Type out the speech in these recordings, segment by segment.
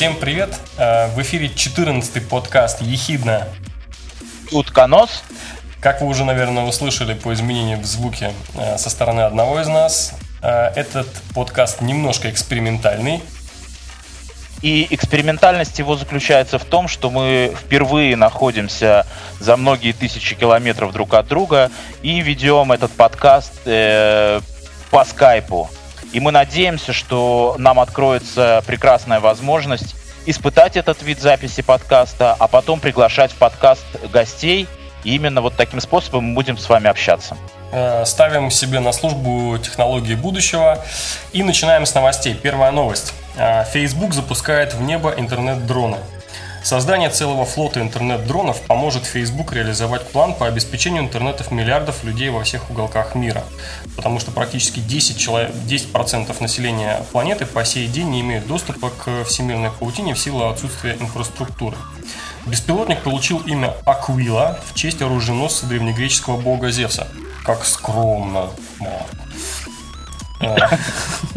Всем привет! Э, в эфире 14-й подкаст «Ехидна». Утконос. Как вы уже, наверное, услышали по изменению в звуке э, со стороны одного из нас, этот подкаст немножко экспериментальный. И экспериментальность его заключается в том, что мы впервые находимся за многие тысячи километров друг от друга и ведем этот подкаст э, по скайпу. И мы надеемся, что нам откроется прекрасная возможность испытать этот вид записи подкаста, а потом приглашать в подкаст гостей. И именно вот таким способом мы будем с вами общаться. Э, ставим себе на службу технологии будущего и начинаем с новостей. Первая новость. Э, Facebook запускает в небо интернет-дроны. Создание целого флота интернет-дронов поможет Facebook реализовать план по обеспечению интернетов миллиардов людей во всех уголках мира. Потому что практически 10%, человек, 10% населения планеты по сей день не имеют доступа к всемирной паутине в силу отсутствия инфраструктуры. Беспилотник получил имя Аквила в честь оруженосца древнегреческого бога Зевса. Как скромно, э,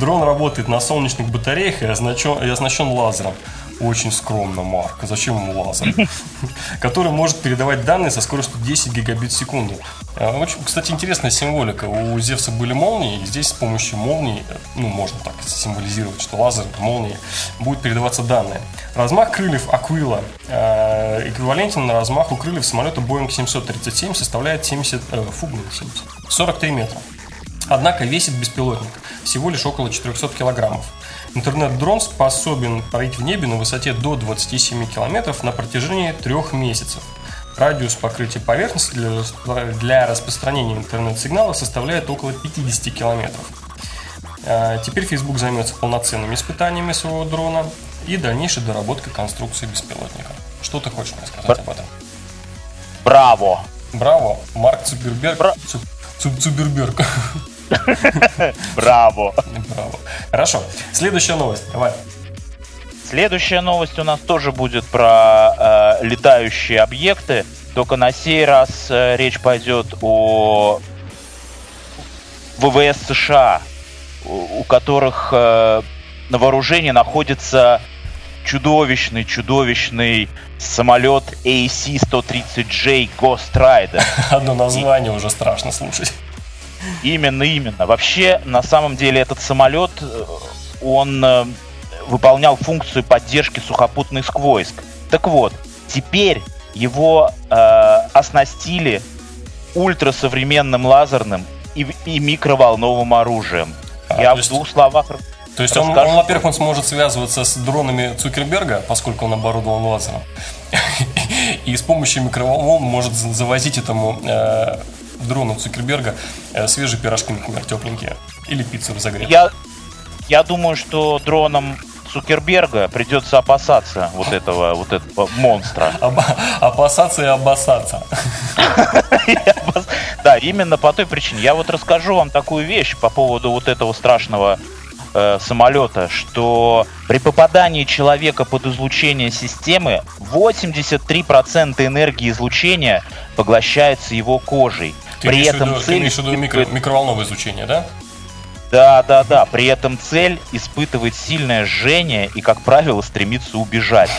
Дрон работает на солнечных батареях и оснащен лазером. Очень скромно, Марк. Зачем ему лазер? Который может передавать данные со скоростью 10 гигабит в секунду. А, очень, кстати, интересная символика. У Зевса были молнии, и здесь с помощью молнии, ну, можно так символизировать, что лазер, молнии, будет передаваться данные. Размах крыльев Аквила э, эквивалентен на размаху крыльев самолета Boeing 737 составляет 70, э, фу, 70, 43 метра. Однако весит беспилотник всего лишь около 400 килограммов. Интернет-дрон способен парить в небе на высоте до 27 километров на протяжении трех месяцев. Радиус покрытия поверхности для, для распространения интернет-сигнала составляет около 50 километров. А, теперь Facebook займется полноценными испытаниями своего дрона и дальнейшей доработкой конструкции беспилотника. Что ты хочешь мне сказать Бр- об этом? Браво! Браво! Марк Цукерберг. Бра... Цукерберг. Браво. Браво. Хорошо. Следующая новость. Давай. Следующая новость у нас тоже будет про э, летающие объекты, только на сей раз э, речь пойдет о ВВС США, у, у которых э, на вооружении находится чудовищный, чудовищный самолет AC-130J Ghost Rider. Одно название И... уже страшно слушать. Именно, именно. Вообще, на самом деле, этот самолет, э, он э, выполнял функцию поддержки сухопутных войск. Так вот, теперь его э, оснастили ультрасовременным лазерным и, и микроволновым оружием. А, Я в двух словах то есть он, он, во-первых, он сможет связываться с дронами Цукерберга, поскольку он оборудован лазером, и с помощью микроволн может завозить этому э, дрону Цукерберга э, свежие пирожки, например, тепленькие. Или пиццу разогретую. Я, я думаю, что дроном Цукерберга придется опасаться вот этого, вот этого монстра. Опасаться и обоссаться. Да, именно по той причине. Я вот расскажу вам такую вещь по поводу вот этого страшного э, самолета, что при попадании человека под излучение системы 83% энергии излучения поглощается его кожей. Ты При этом виду, цель... Ты имеешь в виду микро, микроволновое излучение, да? Да, да, да. При этом цель испытывает сильное жжение и, как правило, стремится убежать.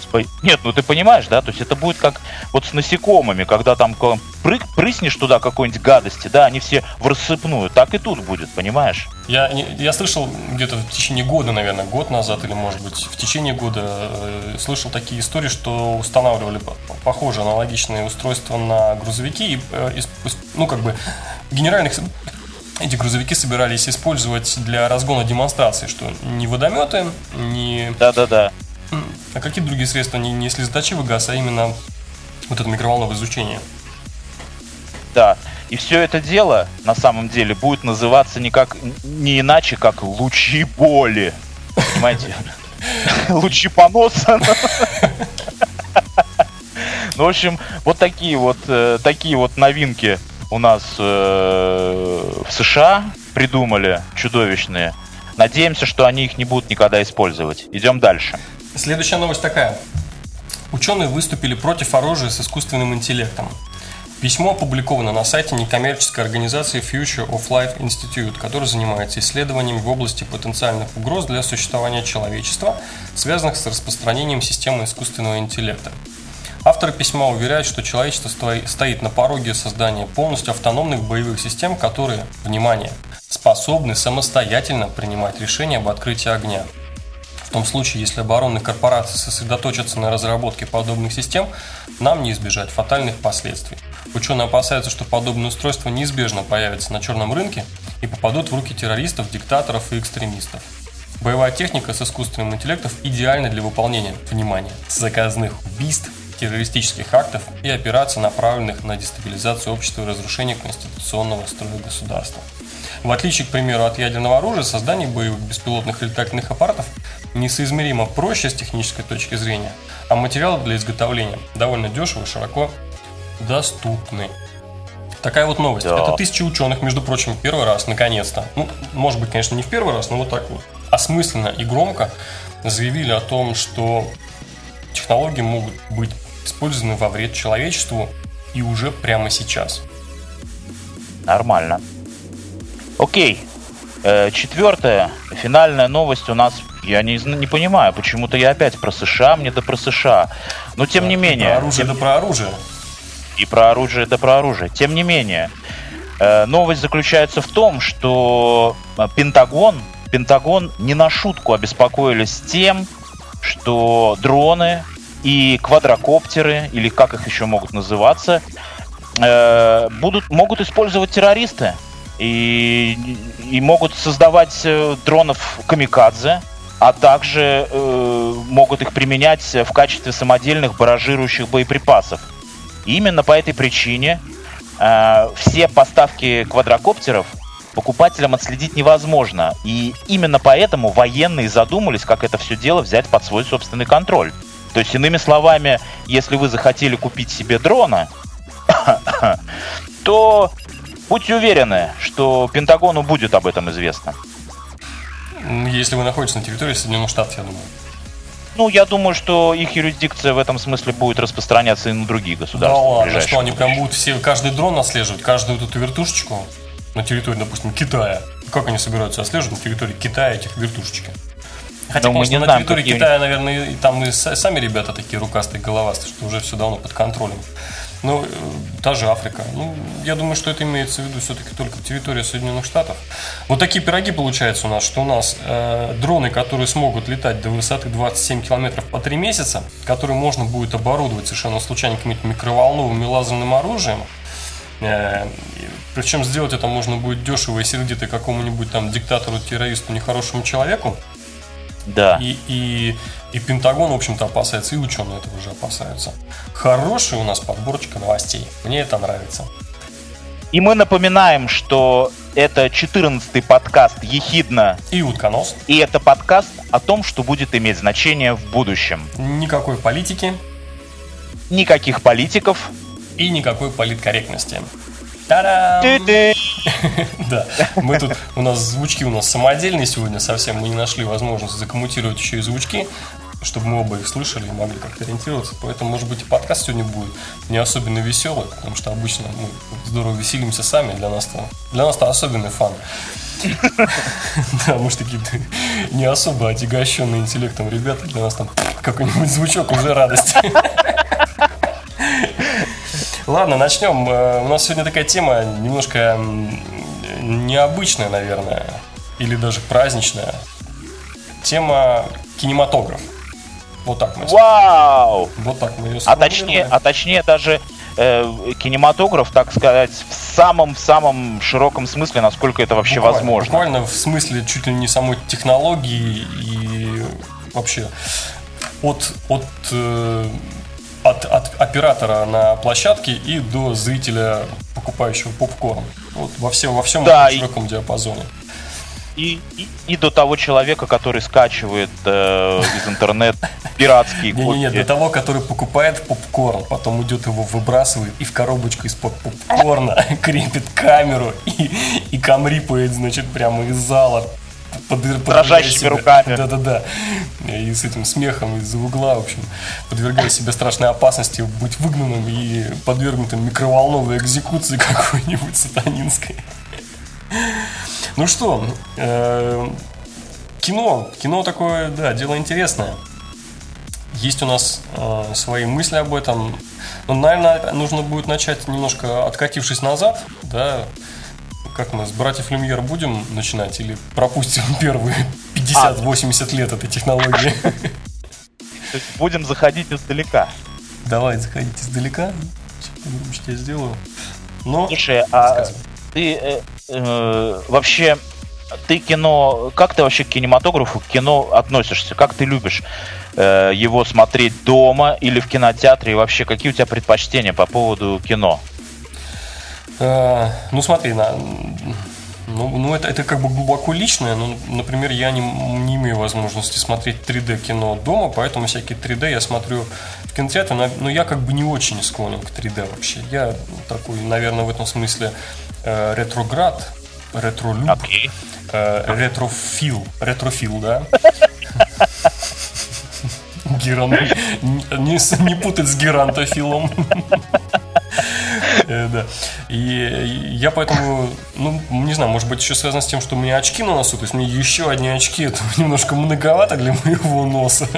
То есть, нет, ну ты понимаешь, да? То есть это будет как вот с насекомыми, когда там прыг, прыснешь туда какой-нибудь гадости, да, они все в рассыпную. Так и тут будет, понимаешь? Я, я слышал где-то в течение года, наверное, год назад или, может быть, в течение года э, слышал такие истории, что устанавливали похожие аналогичные устройства на грузовики и, э, ну, как бы, генеральных эти грузовики собирались использовать для разгона демонстрации, что не водометы, не... Да-да-да. А какие другие средства не, не слезоточивый газ, а именно вот это микроволновое излучение? Да. И все это дело, на самом деле, будет называться никак, не иначе, как лучи боли. Понимаете? Лучи поноса. Ну, в общем, вот такие вот, э, такие вот новинки у нас э, в США. придумали, чудовищные. Надеемся, что они их не будут никогда использовать. Идем дальше. Следующая новость такая. Ученые выступили против оружия с искусственным интеллектом. Письмо опубликовано на сайте некоммерческой организации Future of Life Institute, которая занимается исследованиями в области потенциальных угроз для существования человечества, связанных с распространением системы искусственного интеллекта. Авторы письма уверяют, что человечество стоит на пороге создания полностью автономных боевых систем, которые, внимание, способны самостоятельно принимать решения об открытии огня. Том случае, если оборонные корпорации сосредоточатся на разработке подобных систем, нам не избежать фатальных последствий. Ученые опасаются, что подобные устройства неизбежно появятся на черном рынке и попадут в руки террористов, диктаторов и экстремистов. Боевая техника с искусственным интеллектом идеальна для выполнения, внимания заказных убийств, террористических актов и операций, направленных на дестабилизацию общества и разрушение конституционного строя государства. В отличие, к примеру, от ядерного оружия, создание боевых беспилотных летательных аппаратов несоизмеримо проще с технической точки зрения, а материалы для изготовления довольно дешевы и широко доступны. Такая вот новость. Да. Это тысячи ученых, между прочим, первый раз, наконец-то. Ну, может быть, конечно, не в первый раз, но вот так вот осмысленно и громко заявили о том, что технологии могут быть использованы во вред человечеству и уже прямо сейчас. Нормально. Окей. Э, четвертая, финальная новость у нас. Я не, не понимаю, почему-то я опять про США, мне да про США. Но тем да, не менее. Про оружие тем... да про оружие. И про оружие да про оружие. Тем не менее, э, новость заключается в том, что э, Пентагон, Пентагон не на шутку обеспокоились тем, что дроны и квадрокоптеры, или как их еще могут называться, будут, могут использовать террористы и, и могут создавать э, дронов камикадзе, а также э, могут их применять в качестве самодельных баражирующих боеприпасов. И именно по этой причине э, все поставки квадрокоптеров покупателям отследить невозможно. И именно поэтому военные задумались, как это все дело взять под свой собственный контроль. То есть, иными словами, если вы захотели купить себе дрона, то будьте уверены, что Пентагону будет об этом известно. Если вы находитесь на территории Соединенных Штатов, я думаю. Ну, я думаю, что их юрисдикция в этом смысле будет распространяться и на другие государства. Да ладно, что они прям будут все, каждый дрон отслеживать, каждую вот эту вертушечку на территории, допустим, Китая. Как они собираются отслеживать на территории Китая этих вертушечки? Хотя, Но конечно, мы не на знаем, территории Китая, наверное, и там и сами ребята такие рукастые, головастые, что уже все давно под контролем. Ну, э, та же Африка. Ну, я думаю, что это имеется в виду все-таки только территория Соединенных Штатов. Вот такие пироги получаются у нас, что у нас э, дроны, которые смогут летать до высоты 27 километров по 3 месяца, которые можно будет оборудовать совершенно случайно каким-нибудь микроволновым и лазерным оружием, э, причем сделать это можно будет дешево и сердито какому-нибудь там диктатору, террористу, нехорошему человеку, да. И, и, и Пентагон, в общем-то, опасается, и ученые этого же опасаются. Хорошая у нас подборочка новостей. Мне это нравится. И мы напоминаем, что это 14-й подкаст «Ехидно» и «Утконос». И это подкаст о том, что будет иметь значение в будущем. Никакой политики. Никаких политиков. И никакой политкорректности. Та-дам! Да, мы тут, у нас звучки у нас самодельные сегодня совсем, мы не нашли возможности закоммутировать еще и звучки, чтобы мы оба их слышали и могли как-то ориентироваться. Поэтому, может быть, и подкаст сегодня будет не особенно веселый, потому что обычно мы здорово веселимся сами. Для нас-то, для нас-то особенный фан. Да, мы же такие не особо отягощенные интеллектом ребята. Для нас там какой-нибудь звучок уже радость. Ладно, начнем. Э, у нас сегодня такая тема немножко необычная, наверное, или даже праздничная. Тема кинематограф. Вот так мы. Вау! Вот так мы ее А точнее, а точнее даже э, кинематограф, так сказать, в самом в самом широком смысле, насколько это вообще буквально, возможно. Буквально в смысле чуть ли не самой технологии и вообще от от э, от, от оператора на площадке и до зрителя, покупающего попкорн. Вот во, все, во всем да, широком и... диапазоне. И, и, и до того человека, который скачивает э, из интернета пиратские копии. Не-не-не, до того, который покупает попкорн, потом идет его выбрасывает и в коробочку из-под попкорна крепит камеру и, и камрипает, значит, прямо из зала под, дрожащими себя, руками. Да-да-да. И с этим смехом из-за угла, в общем, подвергая себя страшной опасности быть выгнанным и подвергнутым микроволновой экзекуции какой-нибудь сатанинской. Ну что, э, кино. Кино такое, да, дело интересное. Есть у нас э, свои мысли об этом. Но, наверное, нужно будет начать немножко откатившись назад, да, как мы с братьев Люмьер будем начинать или пропустим первые 50-80 а. лет этой технологии? То есть будем заходить издалека. Давай, заходить издалека. Что я сделаю. Но, Слушай, а ты э, э, вообще ты кино, как ты вообще к кинематографу, к кино относишься? Как ты любишь э, его смотреть дома или в кинотеатре? И вообще, какие у тебя предпочтения по поводу кино? Э, ну смотри, на, ну, ну это, это как бы глубоко личное. Ну, например, я не, не имею возможности смотреть 3D кино дома, поэтому всякие 3D я смотрю в кинотеатре, но, но я как бы не очень склонен к 3D вообще. Я такой, наверное, в этом смысле э, ретроград, ретролюб, okay. э, ретрофил, ретрофил, да? Геран... Не, не путать с герантофилом. Э, да. И я поэтому, ну, не знаю, может быть, еще связано с тем, что у меня очки на носу, то есть мне еще одни очки, это немножко многовато для моего носа.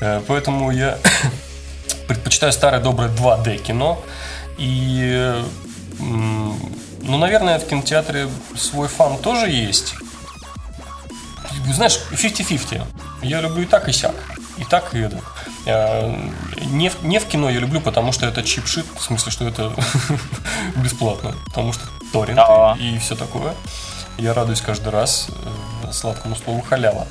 Э, поэтому я предпочитаю старое доброе 2D кино. И, ну, наверное, в кинотеатре свой фан тоже есть. Знаешь, 50-50. Я люблю и так, и сяк. И так, и это. Не в, не в кино я люблю, потому что это чип-шит, в смысле, что это бесплатно, потому что торрент и, и все такое. Я радуюсь каждый раз э, сладкому слову халява.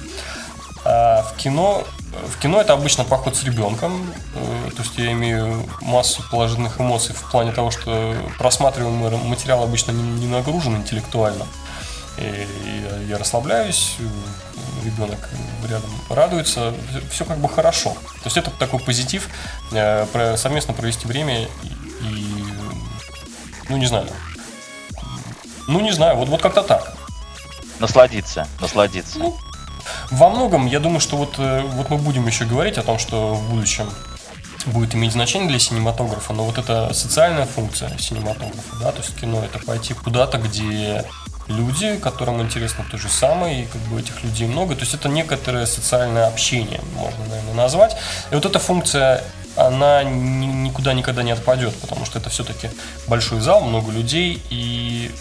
А в кино, в кино это обычно поход с ребенком, э, то есть я имею массу положительных эмоций в плане того, что просматриваемый материал обычно не, нагружен интеллектуально. И я расслабляюсь, ребенок рядом радуется, все как бы хорошо. То есть это такой позитив, э, совместно провести время и, и ну не знаю, ну не знаю, вот, вот как-то так. Насладиться, насладиться. Ну, во многом, я думаю, что вот, э, вот мы будем еще говорить о том, что в будущем будет иметь значение для синематографа, но вот эта социальная функция синематографа, да, то есть кино это пойти куда-то, где люди, которым интересно то же самое, и как бы этих людей много. То есть это некоторое социальное общение, можно, наверное, назвать. И вот эта функция, она никуда никогда не отпадет, потому что это все-таки большой зал, много людей, и,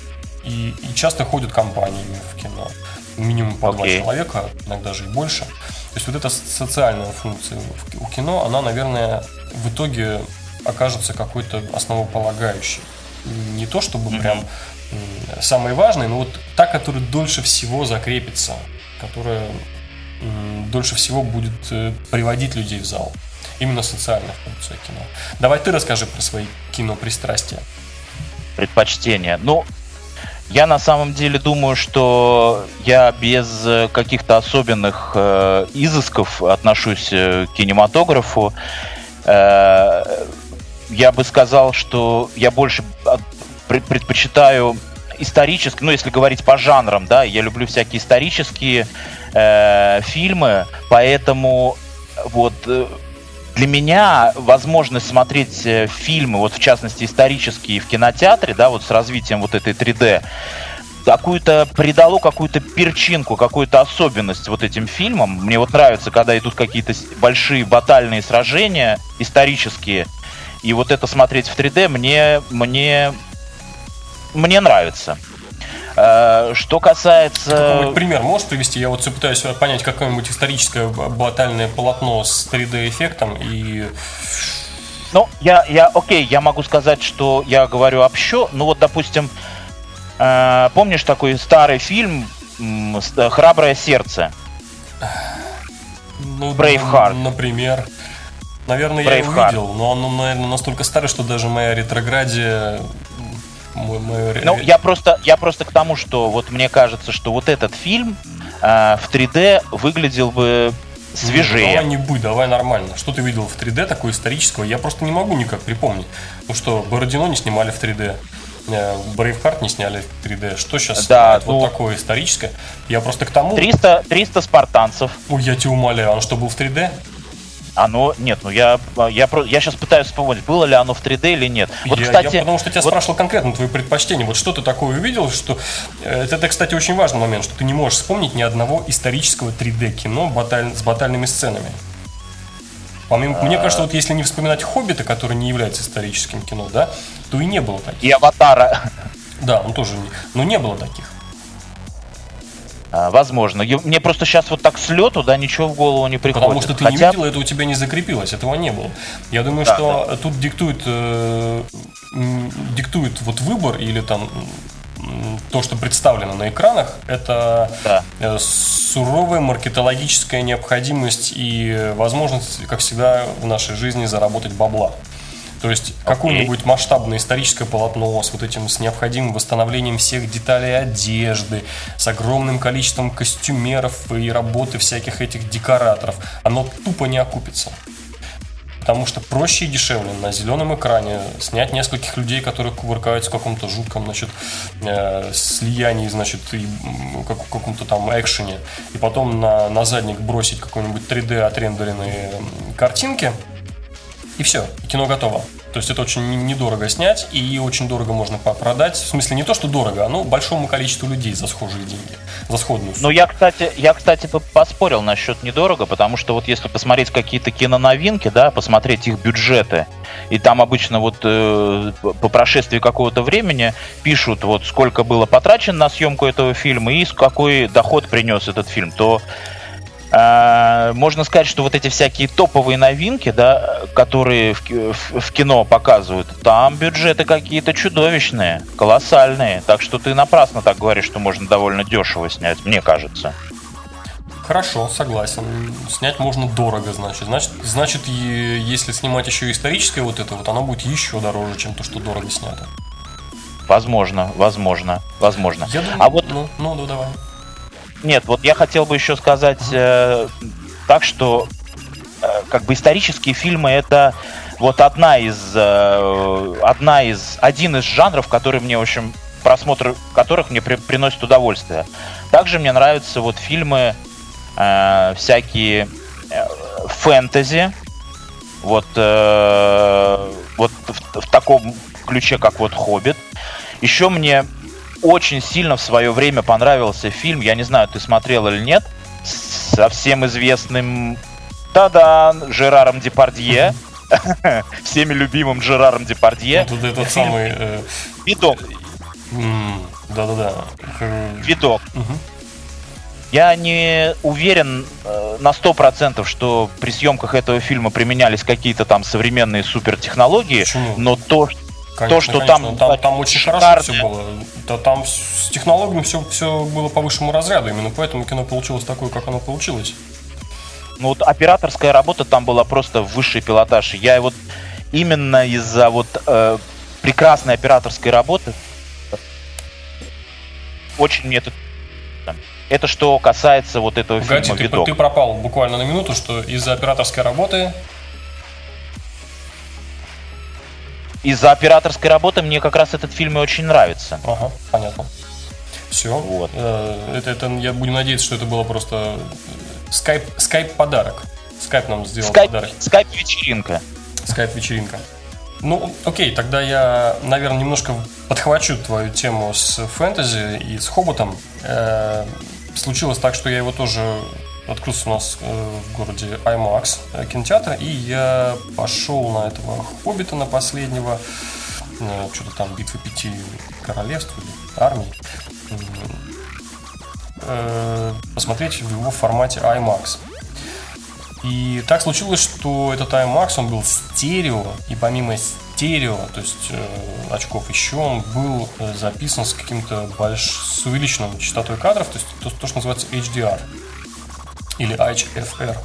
и, и часто ходят компаниями в кино. Минимум по okay. два человека, иногда же и больше. То есть вот эта социальная функция у кино, она, наверное, в итоге окажется какой-то основополагающей. Не то чтобы mm-hmm. прям самые важные, но вот та, которая дольше всего закрепится, которая дольше всего будет э, приводить людей в зал. Именно социальная функция кино. Давай ты расскажи про свои кинопристрастия. Предпочтения. Ну, я на самом деле думаю, что я без э, каких-то особенных э, изысков отношусь э, к кинематографу. Э, я бы сказал, что я больше предпочитаю исторически, ну, если говорить по жанрам, да, я люблю всякие исторические э, фильмы, поэтому вот э, для меня возможность смотреть э, фильмы, вот в частности исторические в кинотеатре, да, вот с развитием вот этой 3D, какую-то придало какую-то перчинку, какую-то особенность вот этим фильмам. Мне вот нравится, когда идут какие-то большие батальные сражения исторические, и вот это смотреть в 3D мне, мне мне нравится. Э, что касается... Какой-нибудь пример можешь привести? Я вот все пытаюсь понять какое-нибудь историческое батальное полотно с 3D-эффектом и... Ну, я, я, окей, я могу сказать, что я говорю общо. Ну вот, допустим, э, помнишь такой старый фильм «Храброе сердце»? Ну, Braveheart. Например. Наверное, Brave я его видел, но он, наверное, настолько старый, что даже моя ретроградия мой, мой... Ну, я просто, я просто к тому, что вот мне кажется, что вот этот фильм э, в 3D выглядел бы свежее. Ну, давай не будь, давай нормально. Что ты видел в 3D такое исторического? Я просто не могу никак припомнить. Ну что, Бородино не снимали в 3D. Брейвхарт не сняли в 3D. Что сейчас да, ну, вот такое историческое? Я просто к тому... 300, 300 спартанцев. Ой, я тебя умоляю, он что, был в 3D? Оно, нет, ну я, я, я сейчас пытаюсь вспомнить, было ли оно в 3D или нет. Вот, я, кстати, я потому что тебя вот... спрашивал конкретно твои предпочтения. Вот что ты такое увидел, что... Это, это, кстати, очень важный момент, что ты не можешь вспомнить ни одного исторического 3D кино баталь... с батальными сценами. Помимо, мне кажется, вот если не вспоминать «Хоббита», который не является историческим кино, да, то и не было таких. И «Аватара». Да, он тоже не... Но не было таких. А, возможно. Мне просто сейчас вот так с лету, да, ничего в голову не приходит. Потому что ты Хотя... не видел, это у тебя не закрепилось, этого не было. Я думаю, да, что да. тут диктует, э, диктует вот выбор или там то, что представлено на экранах, это да. Э, суровая маркетологическая необходимость и возможность, как всегда в нашей жизни, заработать бабла. То есть okay. какое-нибудь масштабное историческое полотно с вот этим, с необходимым восстановлением всех деталей одежды, с огромным количеством костюмеров и работы всяких этих декораторов, оно тупо не окупится. Потому что проще и дешевле на зеленом экране снять нескольких людей, которые кувыркаются в каком-то жутком, значит, э, слиянии, значит, и как, каком-то там экшене, и потом на, на задник бросить какой-нибудь 3D отрендеренные картинки, и все, и кино готово. То есть это очень недорого снять и очень дорого можно продать. В смысле не то, что дорого, но большому количеству людей за схожие деньги, за сходную сумму. Ну я, кстати, я, кстати, поспорил насчет недорого, потому что вот если посмотреть какие-то киноновинки, да, посмотреть их бюджеты, и там обычно вот э, по прошествии какого-то времени пишут вот сколько было потрачено на съемку этого фильма и какой доход принес этот фильм, то а, можно сказать, что вот эти всякие топовые новинки, да, которые в, в, в кино показывают, там бюджеты какие-то чудовищные, колоссальные. Так что ты напрасно так говоришь, что можно довольно дешево снять, мне кажется. Хорошо, согласен. Снять можно дорого, значит. Значит, значит, если снимать еще историческое вот это вот, оно будет еще дороже, чем то, что дорого снято. Возможно, возможно, возможно. Я думаю, а вот, ну, ну, ну давай. Нет, вот я хотел бы еще сказать э, так, что э, как бы исторические фильмы это вот одна из, э, одна из, один из жанров, который мне, в общем, просмотр которых мне при, приносит удовольствие. Также мне нравятся вот фильмы э, всякие э, фэнтези, вот, э, вот в, в таком ключе, как вот «Хоббит». Еще мне очень сильно в свое время понравился фильм, я не знаю, ты смотрел или нет, со всем известным та-да, Жераром Депардье, всеми любимым Жераром Депардье. Ну, тут этот самый... Э, Видок. Да-да-да. Видок. Я не уверен э, на сто процентов, что при съемках этого фильма применялись какие-то там современные супертехнологии, Почему? но то, Конечно, то, что конечно. там, там, там очень шикарные. хорошо все было. Да, там с технологиями все, все было по высшему разряду. Именно поэтому кино получилось такое, как оно получилось. Ну вот операторская работа там была просто высший пилотаж. Я вот именно из-за вот э, прекрасной операторской работы очень мне это это что касается вот этого Погоди, фильма ты, «Видок». ты пропал буквально на минуту, что из-за операторской работы из-за операторской работы мне как раз этот фильм и очень нравится. Ага, понятно. Все. Вот. Э, это, это, я буду надеяться, что это было просто скайп, скайп подарок. Скайп нам сделал скайп, подарок. Скайп вечеринка. Скайп вечеринка. Ну, окей, тогда я, наверное, немножко подхвачу твою тему с фэнтези и с Хоботом. Э, случилось так, что я его тоже открылся у нас э, в городе IMAX э, кинотеатр, и я пошел на этого Хоббита, на последнего, э, что-то там битвы пяти королевств или армий, посмотреть в его формате IMAX. И так случилось, что этот IMAX, он был стерео, и помимо стерео, то есть э, очков еще, он был записан с каким-то больш... с увеличенной частотой кадров, то есть то, то, что называется HDR или HFR.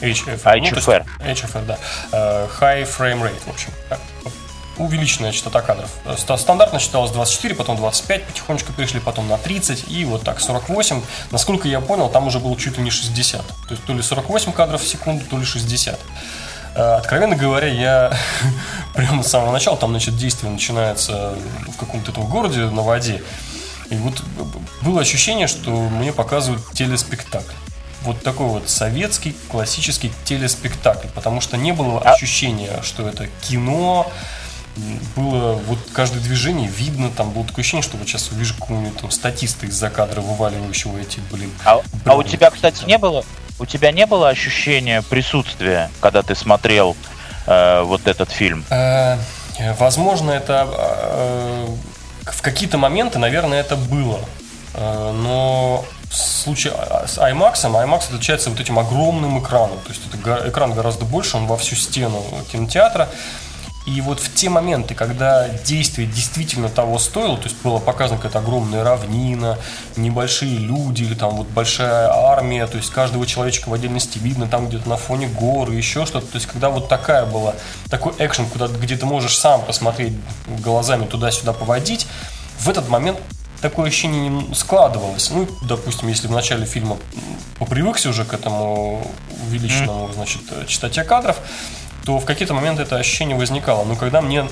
HFR. HFR. Ну, HFR, да. Uh, high Frame Rate, в общем. Так, увеличенная частота кадров. Стандартно считалось 24, потом 25, потихонечку перешли, потом на 30 и вот так 48. Насколько я понял, там уже было чуть ли не 60. То есть то ли 48 кадров в секунду, то ли 60. Э, откровенно говоря, я прямо с самого начала, там, значит, действие начинается в каком-то этом городе на воде, и вот было ощущение, что мне показывают телеспектакль. Вот такой вот советский классический телеспектакль, потому что не было а ощущения, что это кино, было вот каждое движение видно, там было такое ощущение, что вот сейчас увижу какого-нибудь там статиста из-за кадра, вываливающего эти, блин. А, а у тебя, кстати, не было, у тебя не было ощущения присутствия, когда ты смотрел э, вот этот фильм? Э, возможно, это э, в какие-то моменты, наверное, это было. Э, но в случае с IMAX, IMAX отличается вот этим огромным экраном. То есть это экран гораздо больше, он во всю стену кинотеатра. И вот в те моменты, когда действие действительно того стоило, то есть было показано какая-то огромная равнина, небольшие люди или там вот большая армия, то есть каждого человечка в отдельности видно там где-то на фоне горы, еще что-то. То есть когда вот такая была, такой экшен, куда, где ты можешь сам посмотреть глазами туда-сюда поводить, в этот момент такое ощущение не складывалось. Ну, допустим, если в начале фильма попривыкся уже к этому увеличенному, значит, частоте кадров, то в какие-то моменты это ощущение возникало. Но когда мне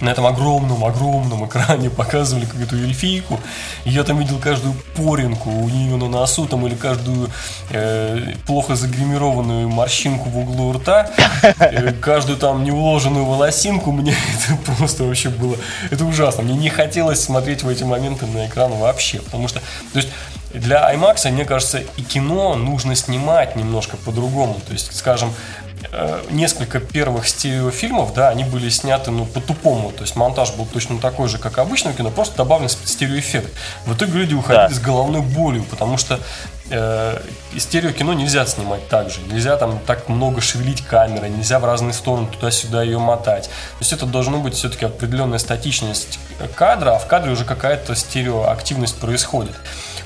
на этом огромном-огромном экране показывали какую-то эльфийку, я там видел каждую поринку у нее на носу, там, или каждую э, плохо загримированную морщинку в углу рта, э, каждую там неуложенную волосинку, мне это просто вообще было, это ужасно. Мне не хотелось смотреть в эти моменты на экран вообще, потому что, то есть, для IMAX, мне кажется, и кино нужно снимать немножко по-другому. То есть, скажем, несколько первых стереофильмов, да, они были сняты, ну, по-тупому, то есть монтаж был точно такой же, как обычно в кино, просто добавлен стереоэффект. В итоге люди уходили да. с головной болью, потому что э, стереокино нельзя снимать так же, нельзя там так много шевелить камерой, нельзя в разные стороны туда-сюда ее мотать. То есть это должно быть все-таки определенная статичность кадра, а в кадре уже какая-то стереоактивность происходит.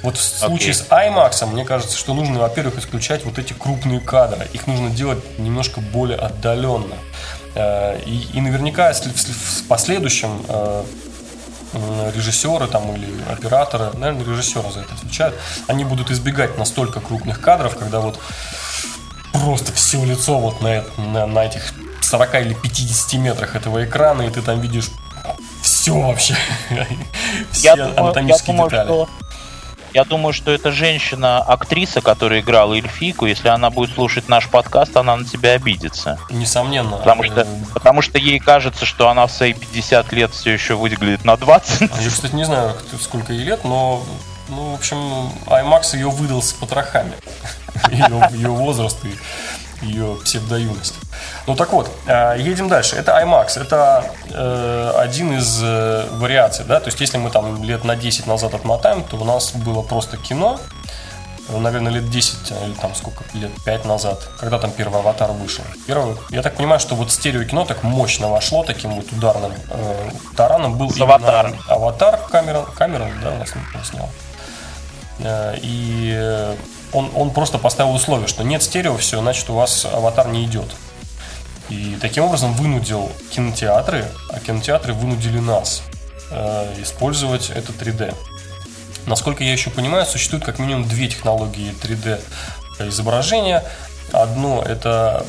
Вот в случае okay. с IMAX, мне кажется, что нужно, во-первых, исключать вот эти крупные кадры. Их нужно делать немножко более отдаленно. Э, и, и наверняка, если в последующем э, режиссеры там или операторы, наверное, режиссеры за это отвечают, они будут избегать настолько крупных кадров, когда вот просто все лицо вот на, на, на этих 40 или 50 метрах этого экрана, и ты там видишь все вообще, все я анатомические думаю, детали. Что я думаю, что эта женщина-актриса, которая играла Эльфику, если она будет слушать наш подкаст, она на тебя обидится. Несомненно. Потому что, потому что ей кажется, что она в свои 50 лет все еще выглядит на 20. Я, кстати, не знаю, сколько ей лет, но, ну, в общем, IMAX ее выдал с потрохами. Ее, ее возраст и ее псевдоюность. Ну так вот, э, едем дальше. Это IMAX. Это э, один из э, вариаций, да, то есть если мы там лет на 10 назад отмотаем, то у нас было просто кино, наверное, лет 10 или там сколько, лет 5 назад, когда там первый аватар вышел. Первый, я так понимаю, что вот стереокино так мощно вошло таким вот ударным э, тараном был С аватар. аватар Камерон, Камерон, да, у нас снял. Э, и он, он просто поставил условие, что нет стерео, все, значит у вас аватар не идет. И таким образом вынудил кинотеатры, а кинотеатры вынудили нас э, использовать это 3D. Насколько я еще понимаю, существует как минимум две технологии 3D изображения. Одно это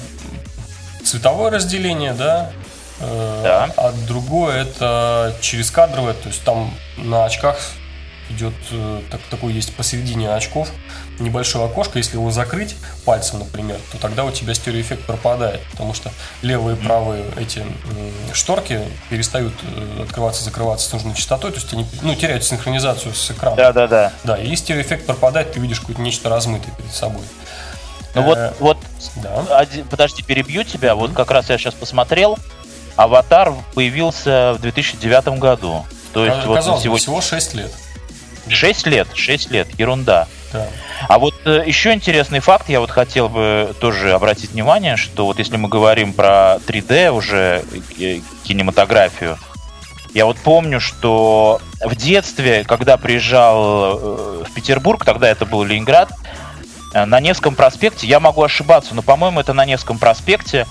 цветовое разделение, да, э, да. а другое это через кадровое, то есть там на очках идет э, так, такой есть посередине очков небольшое окошко, если его закрыть пальцем, например, то тогда у тебя стереоэффект пропадает, потому что левые и правые эти шторки перестают э, открываться, закрываться с нужной частотой, то есть они ну, теряют синхронизацию с экраном. Да, да, да. Да, и стереоэффект пропадает, ты видишь какое-то нечто размытое перед собой. Ну вот, э, вот, да. подожди, перебью тебя. Вот как раз я сейчас посмотрел, Аватар появился в 2009 году. То есть Казалось вот сегодня... всего 6 лет. 6 лет, 6 лет, ерунда. Да. А вот э, еще интересный факт, я вот хотел бы тоже обратить внимание, что вот если мы говорим про 3D уже э, кинематографию, я вот помню, что в детстве, когда приезжал э, в Петербург, тогда это был Ленинград, э, на Невском проспекте, я могу ошибаться, но, по-моему, это на Невском проспекте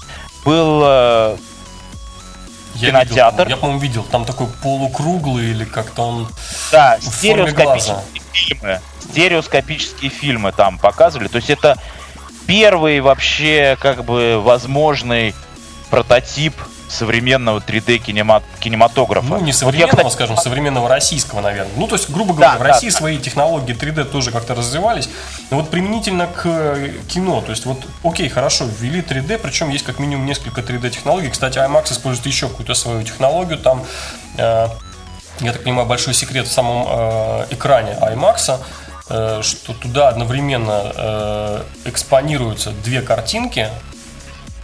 был Я кинотеатр. Видел, я, по-моему, видел. Там такой полукруглый или как-то он Да, стереоскопические фильмы. Стереоскопические фильмы там показывали. То есть это первый вообще как бы возможный прототип современного 3D кинема- кинематографа. Ну, не Вот я, современного, скажем, современного российского, наверное. Ну, то есть, грубо говоря, Да, в да, России да. свои технологии 3D тоже как-то развивались. Но вот применительно к э, кино, то есть, вот, окей, хорошо, ввели 3D, причем есть как минимум несколько 3D технологий. Кстати, IMAX использует еще какую-то свою технологию. Там, э, я так понимаю, большой секрет в самом э, экране IMAX, э, что туда одновременно э, экспонируются две картинки,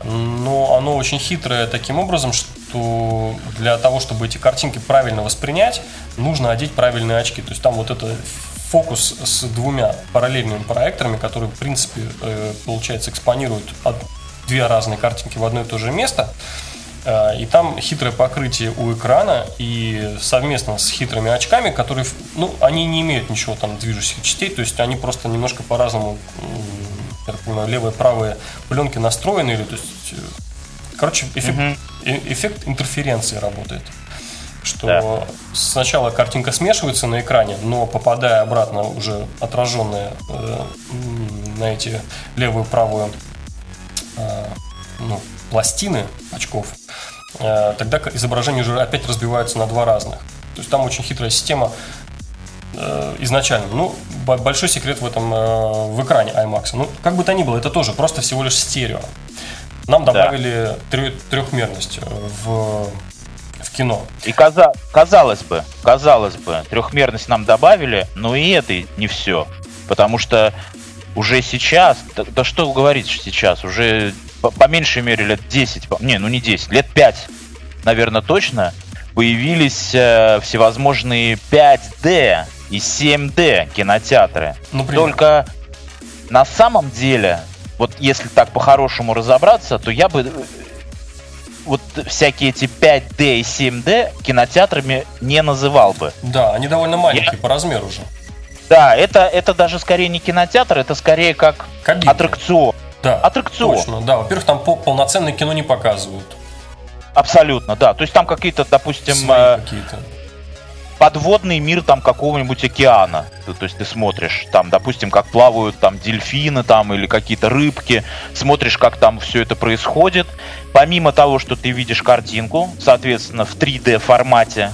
но оно очень хитрое таким образом, что для того, чтобы эти картинки правильно воспринять, нужно одеть правильные очки. То есть там вот это фокус с двумя параллельными проекторами, которые, в принципе, э, получается, экспонируют две разные картинки в одно и то же место. Э, И там хитрое покрытие у экрана и совместно с хитрыми очками, которые, ну, они не имеют ничего там движущихся частей, то есть они просто немножко по-разному, я так понимаю, левые, правые пленки настроены, или, то есть, э, короче, эффект, э- эффект интерференции работает. Что Да. сначала картинка смешивается на экране, но попадая обратно уже отраженная э, на эти левую и правую э, ну, пластины очков, э, тогда изображение уже опять разбивается на два разных. То есть там очень хитрая система изначально. Ну, бо- большой секрет в этом э, в экране IMAX. Ну, как бы то ни было, это тоже просто всего лишь стерео. Нам Да. добавили трё- трехмерность э, в, в кино. И каза- казалось бы, казалось бы, трехмерность нам добавили, но и это не все. Потому что уже сейчас, да, да что говорить сейчас, уже по, по меньшей мере лет 10, по- не, ну не 10, лет 5, наверное, точно, появились э, всевозможные 5D и 7D кинотеатры. Например. Только на самом деле, вот если так по-хорошему разобраться, то я бы э, вот всякие эти 5D и 7D кинотеатрами не называл бы. Да, они довольно маленькие по размеру уже. Да, это, это даже скорее не кинотеатр, это скорее как Кабинки. аттракцион. Да, аттракцион. Точно, да. Во-первых, там по- полноценное кино не показывают. Абсолютно, да. То есть там какие-то, допустим, э, какие-то. Подводный мир там какого-нибудь океана. То, то есть ты смотришь, там, допустим, как плавают там дельфины там или какие-то рыбки, смотришь, как там все это происходит. Помимо того, что ты видишь картинку, соответственно, в 3D формате,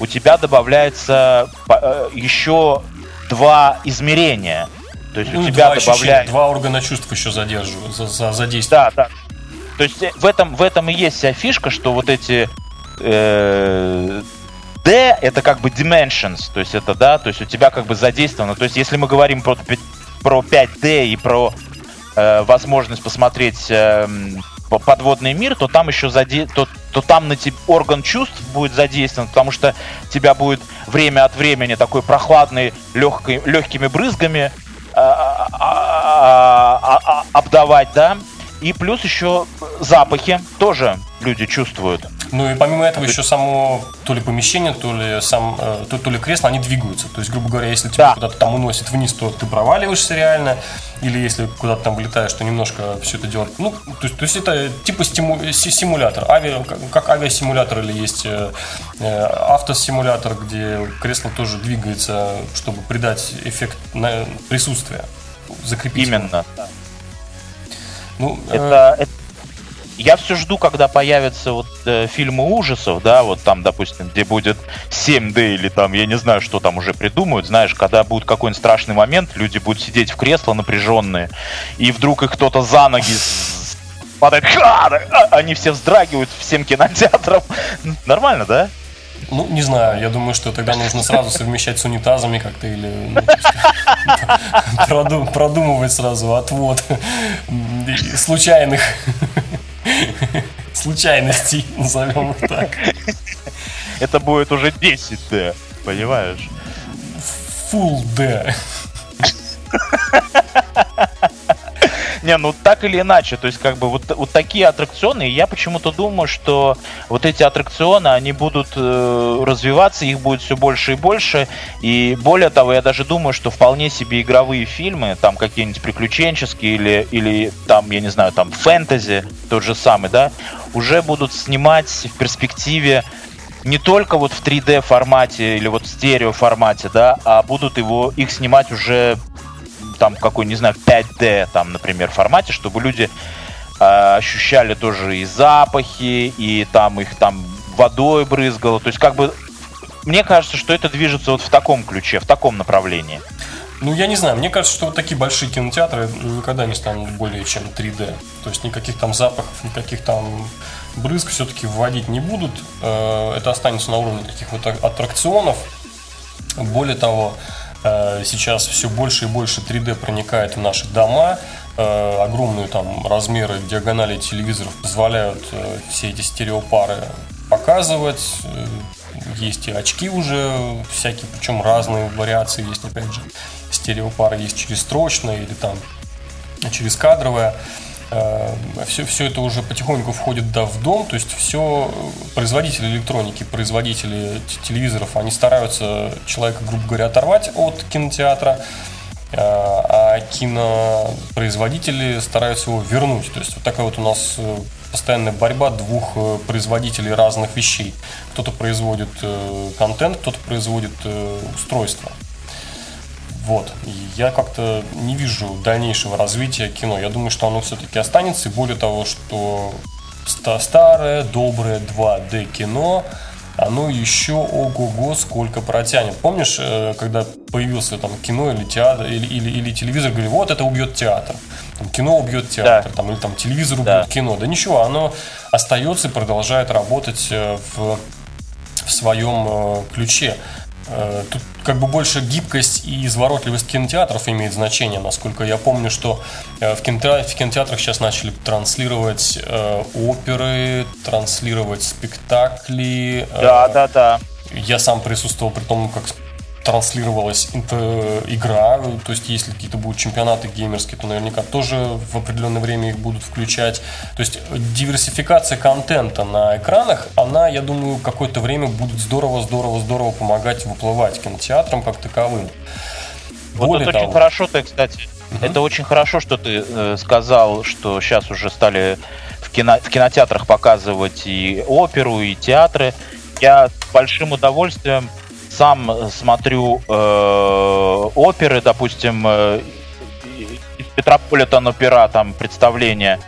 у тебя добавляется э, еще два измерения. То есть Ну, у тебя добавляется... два органа чувств еще задерживают, за, за, задействуют. Да, да. То есть э, в этом, в этом и есть вся фишка, что вот эти э, это как бы dimensions, то есть это, да, то есть у тебя как бы задействовано. То есть если мы говорим про, про 5D и про э, возможность посмотреть э, подводный мир, то там еще заде... то, то там на тебе орган чувств будет задействован, потому что тебя будет время от времени такой прохладный, легкой, легкими брызгами а, а, а, обдавать, да. И плюс еще запахи тоже люди чувствуют. Ну и помимо этого еще само то ли помещение, то ли сам, э, то, то ли кресло, они двигаются. То есть, грубо говоря, если тебя Да. куда-то там уносит вниз, то ты проваливаешься реально. Или если куда-то там вылетаешь, то немножко все это делать. Ну, то есть, то есть это типа стиму- си- симулятор. Авиа, как, авиасимулятор или есть э, э, автосимулятор, где кресло тоже двигается, чтобы придать эффект на присутствия. Закрепить. Именно. Ну, э, Это, это- Я все жду, когда появятся вот э, фильмы ужасов, да, вот там, допустим, где будет 7D или там, я не знаю, что там уже придумают, знаешь, когда будет какой-нибудь страшный момент, люди будут сидеть в кресло напряженные, и вдруг их кто-то за ноги падает, а, они все вздрагивают всем кинотеатрам. Нормально, да? Ну, не знаю, я думаю, что тогда нужно сразу совмещать с унитазами как-то или ну, продумывать сразу отвод м, и случайных случайностей, назовем их так. Это будет уже 10D, понимаешь? Full D. Не, ну так или иначе, то есть как бы вот, вот такие аттракционы, я почему-то думаю, что вот эти аттракционы, они будут э, развиваться, их будет все больше и больше, и более того, я даже думаю, что вполне себе игровые фильмы, там какие-нибудь приключенческие или, или там, я не знаю, там фэнтези, тот же самый, да, уже будут снимать в перспективе не только вот в 3D формате или вот в стерео формате, да, а будут его их снимать уже там какой, не знаю, 5D, там, например, формате, чтобы люди э, ощущали тоже и запахи, и там их там водой брызгало. То есть, как бы, мне кажется, что это движется вот в таком ключе, в таком направлении. Ну, я не знаю, мне кажется, что вот такие большие кинотеатры никогда не станут более чем 3D. То есть никаких там запахов, никаких там брызг все-таки вводить не будут. Э, это останется на уровне таких вот аттракционов. Более того, сейчас все больше и больше 3D проникает в наши дома. Э, огромные там размеры диагонали телевизоров позволяют э, все эти стереопары показывать. Есть и очки уже всякие, причем разные вариации есть, опять же. Стереопары есть через строчные или там через кадровые все, все это уже потихоньку входит да, в дом, то есть все производители электроники, производители телевизоров, они стараются человека, грубо говоря, оторвать от кинотеатра, а кинопроизводители стараются его вернуть. То есть вот такая вот у нас э, постоянная борьба двух э, производителей разных вещей. Кто-то производит э, контент, кто-то производит устройство. Вот. И я как-то не вижу дальнейшего развития кино. Я думаю, что оно все-таки останется. И более того, что старое, доброе 2D кино, оно еще ого-го сколько протянет. Помнишь, э, когда появился там кино или театр, или, или, или телевизор, говорили, вот это убьет театр. Там, кино убьет театр, да. там, или там телевизор убьет да. кино. Да ничего, оно остается и продолжает работать э, в, в своем э, ключе. Тут как бы больше гибкость и изворотливость кинотеатров имеет значение. Насколько я помню, что э, в, кинотеатрах, в кинотеатрах сейчас начали транслировать э, оперы, транслировать спектакли. Да, э, да, да. Я сам присутствовал при том, как транслировалась игра, то есть если какие-то будут чемпионаты геймерские, то наверняка тоже в определенное время их будут включать. То есть диверсификация контента на экранах, она, я думаю, какое-то время будет здорово, здорово, здорово помогать выплывать кинотеатрам как таковым. Вот Более это того, очень хорошо ты, кстати, угу. это очень хорошо, что ты э, сказал, что сейчас уже стали в, кино, в кинотеатрах показывать и оперу, и театры. Я с большим удовольствием сам смотрю э, оперы, допустим, э, из Петрополитен опера, там представление.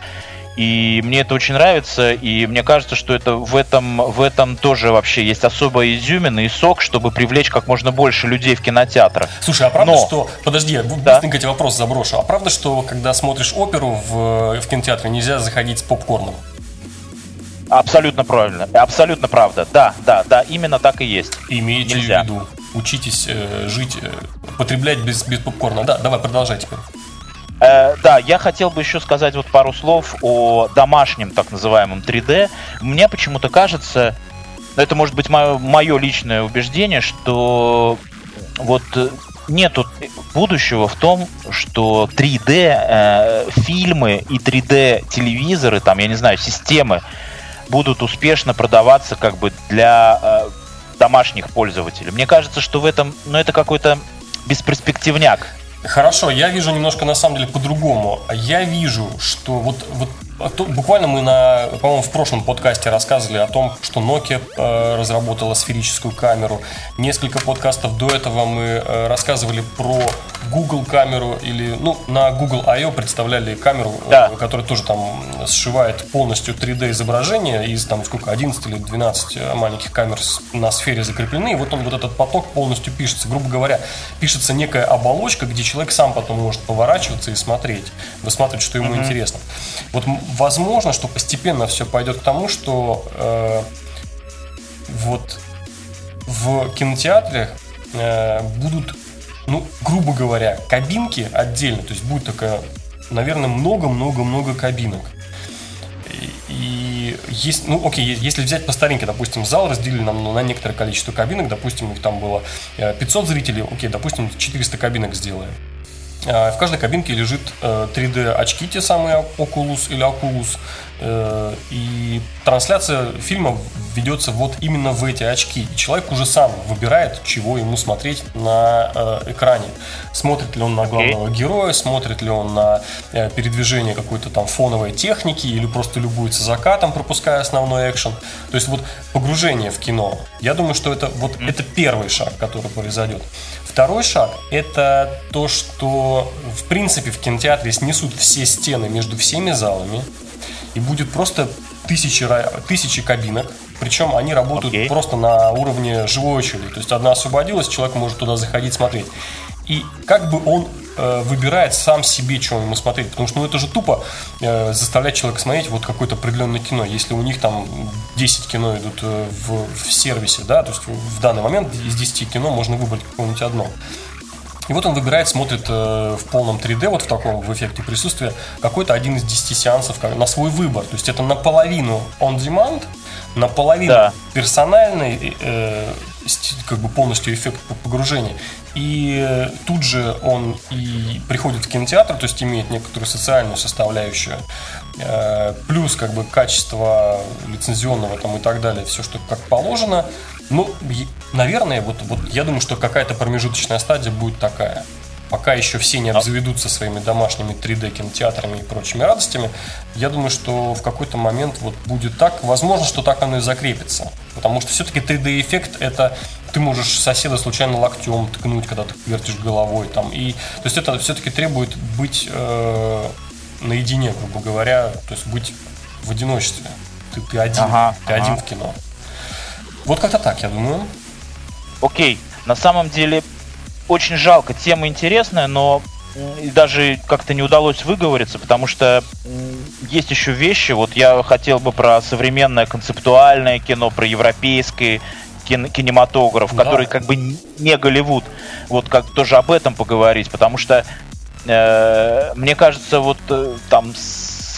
И мне это очень нравится, и мне кажется, что это в этом, в этом тоже вообще есть особая изюмина и сок, чтобы привлечь как можно больше людей в кинотеатр. Слушай, а правда, Но... что... Подожди, я да? быстренько эти вопросы заброшу. А правда, что когда смотришь оперу в, в кинотеатре, нельзя заходить с попкорном? Абсолютно правильно. Абсолютно правда. Да, да, да, именно так и есть. Имейте Нельзя. в виду. Учитесь э, жить, э, потреблять без, без попкорна. Да, давай, продолжай теперь. Э, да, я хотел бы еще сказать вот пару слов о домашнем так называемом 3D. Мне почему-то кажется, это может быть мое, мое личное убеждение, что вот э, нету будущего в том, что 3D э, фильмы и 3D телевизоры, там, я не знаю, системы будут успешно продаваться как бы для э, домашних пользователей. Мне кажется, что в этом, ну, это какой-то бесперспективняк. Хорошо, я вижу немножко на самом деле по-другому. Я вижу, что вот, вот буквально мы на, по-моему, в прошлом подкасте рассказывали о том, что Nokia э, разработала сферическую камеру. Несколько подкастов до этого мы э, рассказывали про Google камеру или, ну, на Google I.O. представляли камеру, э, да. которая тоже там сшивает полностью 3D изображение из там сколько, 11 или 12 маленьких камер на сфере закреплены. И вот он, вот этот поток полностью пишется. Грубо говоря, пишется некая оболочка, где человек сам потом может поворачиваться и смотреть, высматривать, что ему mm-hmm. интересно. Вот возможно, что постепенно все пойдет к тому, что э, вот в кинотеатре э, будут, ну, грубо говоря, кабинки отдельно, то есть будет такая, наверное, много-много-много кабинок. И есть, ну, окей, если взять по старинке, допустим, зал разделили нам на некоторое количество кабинок, допустим, их там было 500 э, зрителей, окей, допустим, 400 кабинок сделаем. В каждой кабинке лежит 3D очки, те самые Oculus или Oculus, Э, и трансляция фильма ведется вот именно в эти очки. И человек уже сам выбирает, чего ему смотреть на э, экране. Смотрит ли он на главного героя, смотрит ли он на э, передвижение какой-то там фоновой техники или просто любуется закатом, пропуская основной экшен. То есть вот погружение в кино. Я думаю, что это вот это первый шаг, который произойдет. Второй шаг – это то, что в принципе в кинотеатре снесут все стены между всеми залами, и будет просто тысячи, тысячи кабинок, причем они работают okay. просто на уровне живой очереди. То есть одна освободилась, человек может туда заходить, смотреть. И как бы он э, выбирает сам себе, что ему смотреть. Потому что ну, это же тупо э, заставлять человека смотреть вот какое-то определенное кино. Если у них там 10 кино идут э, в, в сервисе, да, то есть в данный момент из 10 кино можно выбрать какое-нибудь одно. И вот он выбирает, смотрит э, в полном 3D, вот в таком, в эффекте присутствия, какой-то один из 10 сеансов на свой выбор. То есть это наполовину on demand, наполовину да. персональный, э, как бы полностью эффект погружения. И э, тут же он и приходит в кинотеатр, то есть имеет некоторую социальную составляющую, э, плюс как бы качество лицензионного там и так далее, все, что как положено. Ну, наверное, вот, вот я думаю, что какая-то промежуточная стадия будет такая. Пока еще все не обзаведутся своими домашними 3D кинотеатрами и прочими радостями, я думаю, что в какой-то момент вот будет так. Возможно, что так оно и закрепится. Потому что все-таки 3D-эффект это ты можешь соседа случайно локтем ткнуть, когда ты вертишь головой. Там, и, то есть это все-таки требует быть э, наедине, грубо говоря, то есть быть в одиночестве. Ты, ты один, ага, ты ага. один в кино. Вот как-то так, я думаю. Окей, на самом деле очень жалко, тема интересная, но даже как-то не удалось выговориться, потому что есть еще вещи, вот я хотел бы про современное концептуальное кино, про европейское кинематограф, да. который как бы не Голливуд, вот как тоже об этом поговорить, потому что э, мне кажется, вот э, там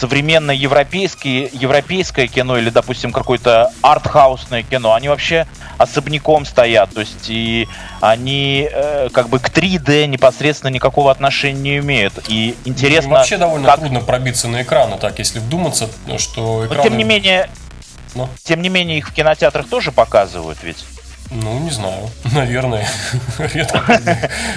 современное европейское, европейское кино или, допустим, какое-то артхаусное кино, они вообще особняком стоят, то есть и они э, как бы к 3D непосредственно никакого отношения не имеют. И интересно... Ну, вообще довольно как... трудно пробиться на экраны, так, если вдуматься, что экраны... Но тем не менее, Но... тем не менее их в кинотеатрах тоже показывают ведь. Ну, не знаю. Наверное. Редко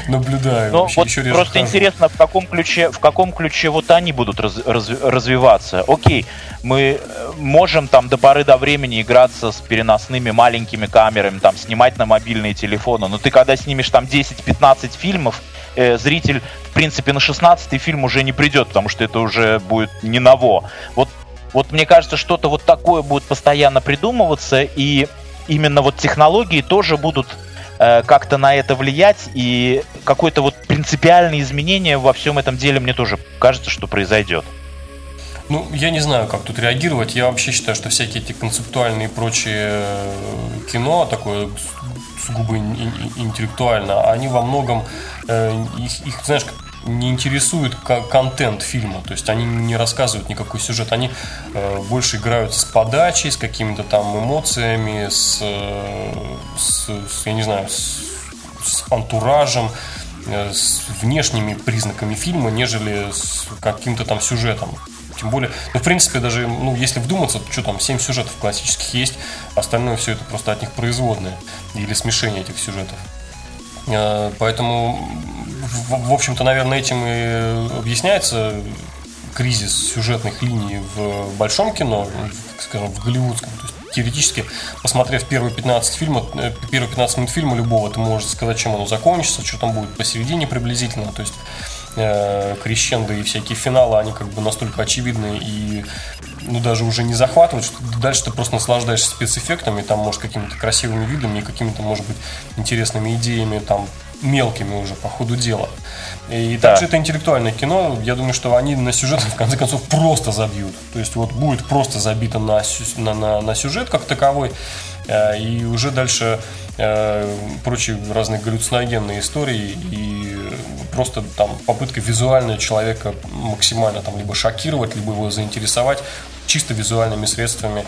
наблюдаю. Ну, вот еще просто хожу. интересно, в каком ключе, в каком ключе вот они будут раз, раз, развиваться. Окей, мы э, можем там до поры до времени играться с переносными маленькими камерами, там снимать на мобильные телефоны, но ты когда снимешь там 10-15 фильмов, э, зритель, в принципе, на 16 фильм уже не придет, потому что это уже будет не ново. Вот вот мне кажется, что-то вот такое будет постоянно придумываться, и именно вот технологии тоже будут э, как-то на это влиять, и какое-то вот принципиальное изменение во всем этом деле мне тоже кажется, что произойдет. Ну, я не знаю, как тут реагировать. Я вообще считаю, что всякие эти концептуальные и прочие э, кино, такое сугубо интеллектуально, они во многом, э, их, их знаешь, не интересует контент фильма, то есть они не рассказывают никакой сюжет, они э, больше играют с подачей, с какими-то там эмоциями, с, э, с, с я не знаю, с, с антуражем, э, с внешними признаками фильма, нежели с каким-то там сюжетом. Тем более, ну, в принципе, даже, ну, если вдуматься, то что там, 7 сюжетов классических есть, остальное все это просто от них производные или смешение этих сюжетов. Поэтому в, общем-то, наверное, этим и объясняется кризис сюжетных линий в большом кино, скажем, в голливудском. То есть, теоретически, посмотрев первые 15 фильмов, э, первые 15 минут фильма любого, ты можешь сказать, чем оно закончится, что там будет посередине приблизительно. То есть э, крещенды и всякие финалы, они как бы настолько очевидны и ну, даже уже не захватывают, что дальше ты просто наслаждаешься спецэффектами, там, может, какими-то красивыми видами и какими-то, может быть, интересными идеями, там, мелкими уже по ходу дела. И да. также это интеллектуальное кино. Я думаю, что они на сюжет в конце концов просто забьют. То есть вот будет просто забито на, на, на, на сюжет как таковой. Э, и уже дальше э, прочие разные галлюциногенные истории и просто там попытка визуально человека максимально там либо шокировать, либо его заинтересовать чисто визуальными средствами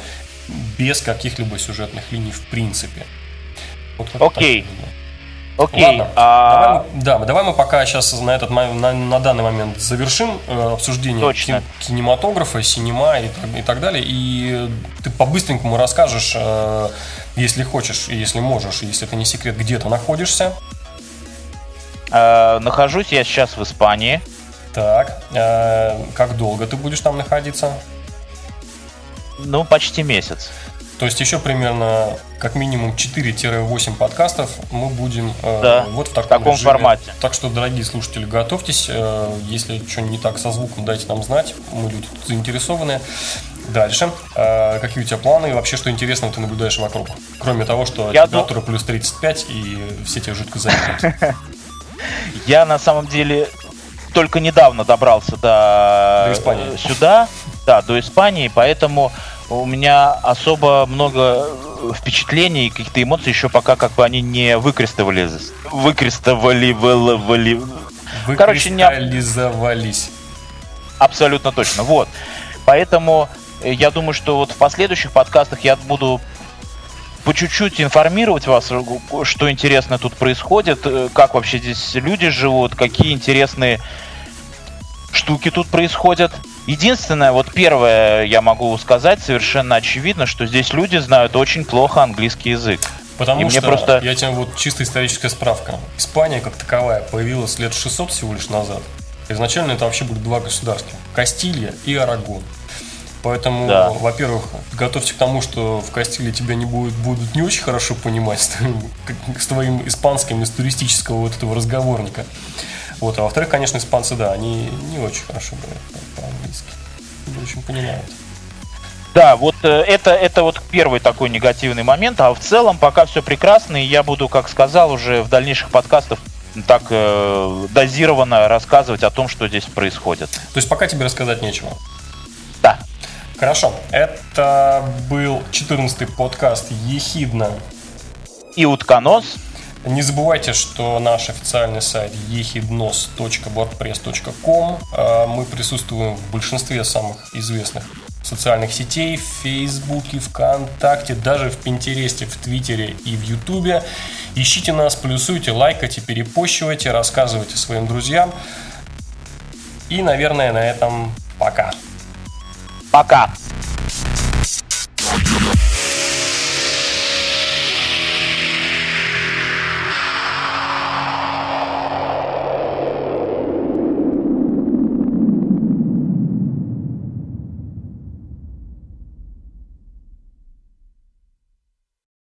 без каких-либо сюжетных линий в принципе. Вот Окей. Так, Окей. Ладно, а- давай мы, да, давай мы пока сейчас на, этот, на, на данный момент завершим э, обсуждение Точно. ки- кинематографа, синема и, так- и так далее. И ты по-быстренькому расскажешь, э, если хочешь, если можешь, если это не секрет, где ты находишься. э, нахожусь я сейчас в Испании. Так, э, как долго ты будешь там находиться? Ну, почти месяц. То есть еще примерно как минимум 4-8 подкастов мы будем э, Да, вот в таком, в таком режиме. формате. Так что, дорогие слушатели, готовьтесь. Э, если что не так со звуком, дайте нам знать. Мы люди тут заинтересованные. Дальше. Э, какие у тебя планы и вообще, что интересного ты наблюдаешь вокруг? Кроме того, что Я температура плюс 35 и все тебя жутко завидуют. Я на самом деле только недавно добрался до, До Испании. э, сюда, да, до Испании, поэтому у меня особо много э, впечатлений и каких-то эмоций еще пока как бы они не выкрестовались. Выкрестовали, выловали. Вы Короче, не-. Абсолютно точно. Вот. Поэтому э, я думаю, что вот в последующих подкастах я буду по чуть-чуть информировать вас, э, что интересно тут происходит, как вообще здесь люди живут, какие интересные штуки тут происходят. Единственное, вот первое я могу сказать совершенно очевидно, что здесь люди знают очень плохо английский язык. Потому И мне что, просто- я тебе вот чисто историческая справка. Испания как таковая появилась лет 600 всего лишь назад. Изначально это вообще были два государства. Кастилья и Арагон. Поэтому, Да. во-первых, готовьте к тому, что в Кастилии тебя не будут, будут не очень хорошо понимать с твоим, как- с твоим испанским из туристического вот этого разговорника. Вот, а во-вторых, конечно, испанцы, да, они не очень хорошо говорят по- по-английски. Не очень понимают. Да, вот э, это, это вот первый такой негативный момент, а в целом пока все прекрасно, и я буду, как сказал, уже в дальнейших подкастах так э, дозированно рассказывать о том, что здесь происходит. То есть пока тебе рассказать нечего. Да. Хорошо, это был 14-й подкаст «Ехидна». И утконос. Не забывайте, что наш официальный сайт ехиднос.wordpress.com а, Мы присутствуем в большинстве самых известных социальных сетей в Фейсбуке, ВКонтакте, даже в Пинтересте, в Твиттере и в Ютубе. Ищите нас, плюсуйте, лайкайте, перепощивайте, рассказывайте своим друзьям. И, наверное, на этом пока. Пока.